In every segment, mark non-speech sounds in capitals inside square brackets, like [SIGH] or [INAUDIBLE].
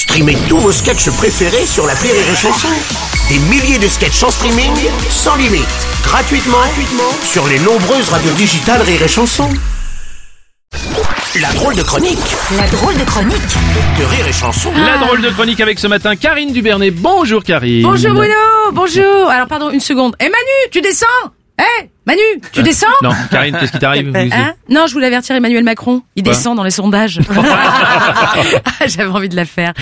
Streamez tous vos sketchs préférés sur la Rire et Chanson. Des milliers de sketchs en streaming, sans limite, gratuitement, gratuitement sur les nombreuses radios digitales Rire et Chanson. La drôle de chronique La drôle de chronique de Rire et Chanson. La drôle de chronique avec ce matin Karine Dubernet. Bonjour Karine. Bonjour Bruno, bonjour. Alors pardon, une seconde. Eh Manu, tu descends? Eh? Manu, tu descends Non, Karine, qu'est-ce qui t'arrive Hein non, je voulais avertir Emmanuel Macron. Il Quoi descend dans les sondages. [LAUGHS] Ah, J'avais envie de la faire.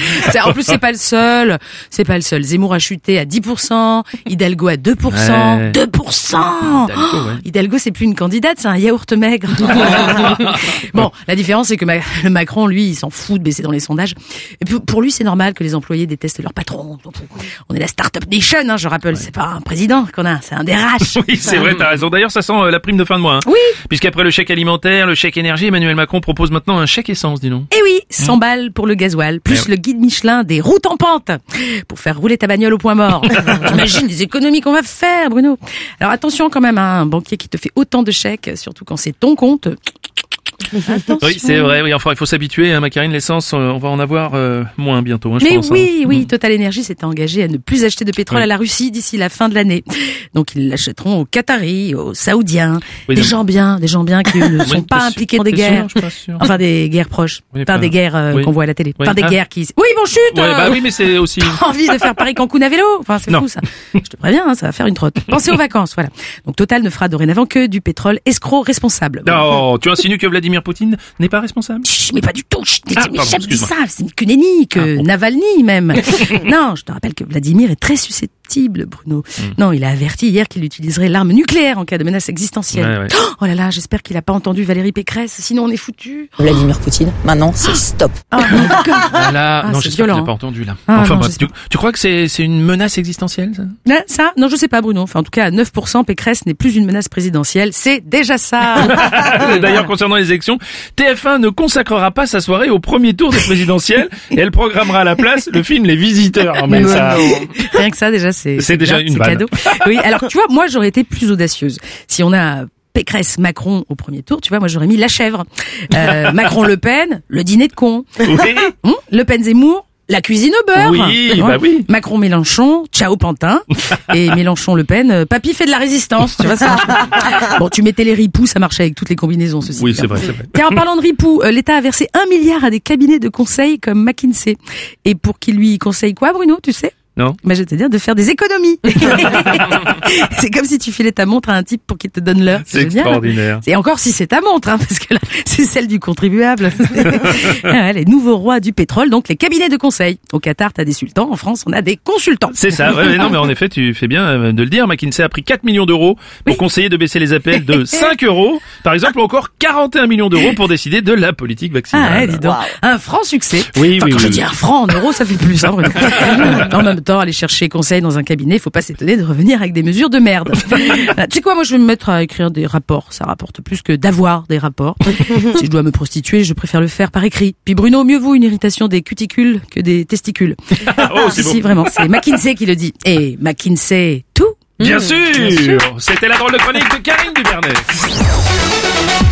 En plus, c'est pas le seul. C'est pas le seul. Zemmour a chuté à 10%, Hidalgo à 2%. Ouais. 2% Hidalgo, ouais. Hidalgo, c'est plus une candidate, c'est un yaourt maigre. [LAUGHS] bon, la différence, c'est que Ma- Macron, lui, il s'en fout de baisser dans les sondages. Et pour lui, c'est normal que les employés détestent leur patron. On est la start-up nation, hein, je rappelle. C'est pas un président qu'on a, c'est un DRH. Oui, c'est vrai, t'as raison. D'ailleurs, ça sent euh, la prime de fin de mois. hein. Oui. Puisqu'après le chèque alimentaire, le chèque énergie, Emmanuel Macron propose maintenant un chèque essence, dis donc. Eh oui, 100 balles pour le gasoil, plus Eh le guide Michelin des routes en pente, pour faire rouler ta bagnole au point mort. [LAUGHS] T'imagines les économies qu'on va faire, Bruno Alors attention quand même, hein, un banquier qui te fait autant de chèques, surtout quand c'est ton compte. [LAUGHS] Attention. Oui, c'est vrai. Oui, enfin, il faut s'habituer. Hein, ma Karine, l'essence, euh, on va en avoir euh, moins bientôt, hein, je Mais pense. hein. oui, oui, Total Energy s'est engagé à ne plus acheter de pétrole Oui. à la Russie d'ici la fin de l'année. Donc ils l'achèteront aux Qataris, aux Saoudiens, Oui, des gens bien, des gens bien qui [LAUGHS] ne sont pas impliqués dans des sûr guerres. Sûr. Enfin des guerres proches, Oui, pas des guerres euh, qu'on voit à la télé, pas des Ah. guerres qui. Oui, bon chute. Bah oui, mais c'est [LAUGHS] aussi. envie de faire Paris Cancun à vélo. Enfin, c'est fou ça. Je te préviens, hein, ça va faire une trotte. Pensez aux vacances, voilà. Donc Total ne fera dorénavant que du pétrole escroc responsable. Non, tu insinues que Vladimir Poutine n'est pas responsable? Chut, mais pas du tout. Chut, Ah, mais pardon, ça. C'est que nenni, que Ah, bon. Navalny même. [LAUGHS] non, je te rappelle que Vladimir est très susceptible, Bruno. Hmm. Non, il a averti hier qu'il utiliserait l'arme nucléaire en cas de menace existentielle. Ouais, ouais. Oh là là, j'espère qu'il a pas entendu Valérie Pécresse, sinon on est foutu. Vladimir Poutine. Maintenant, c'est stop. Ah, cœur. [LAUGHS] Ah là, Ah, non, c'est j'espère qu'il n'a pas entendu là. Ah, enfin non, tu, crois que c'est une menace existentielle ça? Hein, ça Non, je sais pas, Bruno. Enfin, en tout cas, à 9%, Pécresse n'est plus une menace présidentielle. C'est déjà ça. [LAUGHS] D'ailleurs, concernant les élections, TF1 ne consacrera pas sa soirée au premier tour des présidentielles [LAUGHS] et elle programmera à la place le film Les Visiteurs. Mais ça- Rien que ça, déjà, c'est C'est déjà une cadeau. Oui, alors tu vois, moi j'aurais été plus audacieuse. Si on a Pécresse, Macron au premier tour, tu vois, moi j'aurais mis la chèvre. Euh, [LAUGHS] Macron, Le Pen, le dîner de con. Oui. Hum, le Pen, Zemmour. La cuisine au beurre. Oui, bah oui. Macron, Mélenchon, ciao Pantin. [LAUGHS] Et Mélenchon, Le Pen, euh, papy fait de la résistance. Tu vois ça. Bon, tu mettais les ripoux, ça marchait avec toutes les combinaisons, ceci. Oui, c'est hein. vrai, c'est vrai. Tiens, en parlant de ripoux, euh, l'État a versé un milliard à des cabinets de conseil comme McKinsey. Et pour qu'ils lui conseillent quoi, Bruno, tu sais? Non bah, je vais te dire de faire des économies. [LAUGHS] c'est comme si tu filais ta montre à un type pour qu'il te donne l'heure. C'est extraordinaire. Et encore si c'est ta montre, hein, parce que là, [LAUGHS] c'est celle du contribuable. [LAUGHS] Ah, les nouveaux rois du pétrole, donc les cabinets de conseil. Au Qatar, t'as des sultans. En France, on a des consultants. C'est ça, ouais, mais non, mais en effet, tu fais bien euh, de le dire. McKinsey a pris 4 millions d'euros pour conseiller de baisser les appels de 5 euros, par exemple, ou encore 41 millions d'euros pour décider de la politique vaccinale. Ah, ouais, dis donc. Un franc succès. Oui, Enfin, oui, quand oui, je oui. dis un franc en euros, ça fait plus. Hein, en même temps, aller chercher conseil dans un cabinet, faut pas s'étonner de revenir avec des mesures de merde. [LAUGHS] Tu sais quoi, moi je vais me mettre à écrire des rapports. Ça rapporte plus que d'avoir des rapports. [LAUGHS] si je dois me prostituer, je préfère le faire par écrit. Puis Bruno, mieux vaut une irritation des cuticules que des testicules. [LAUGHS] Oh, c'est si, beau. si, vraiment, c'est McKinsey qui le dit. Et McKinsey, tout Bien sûr C'était la drôle de chronique de Karine Dubernet.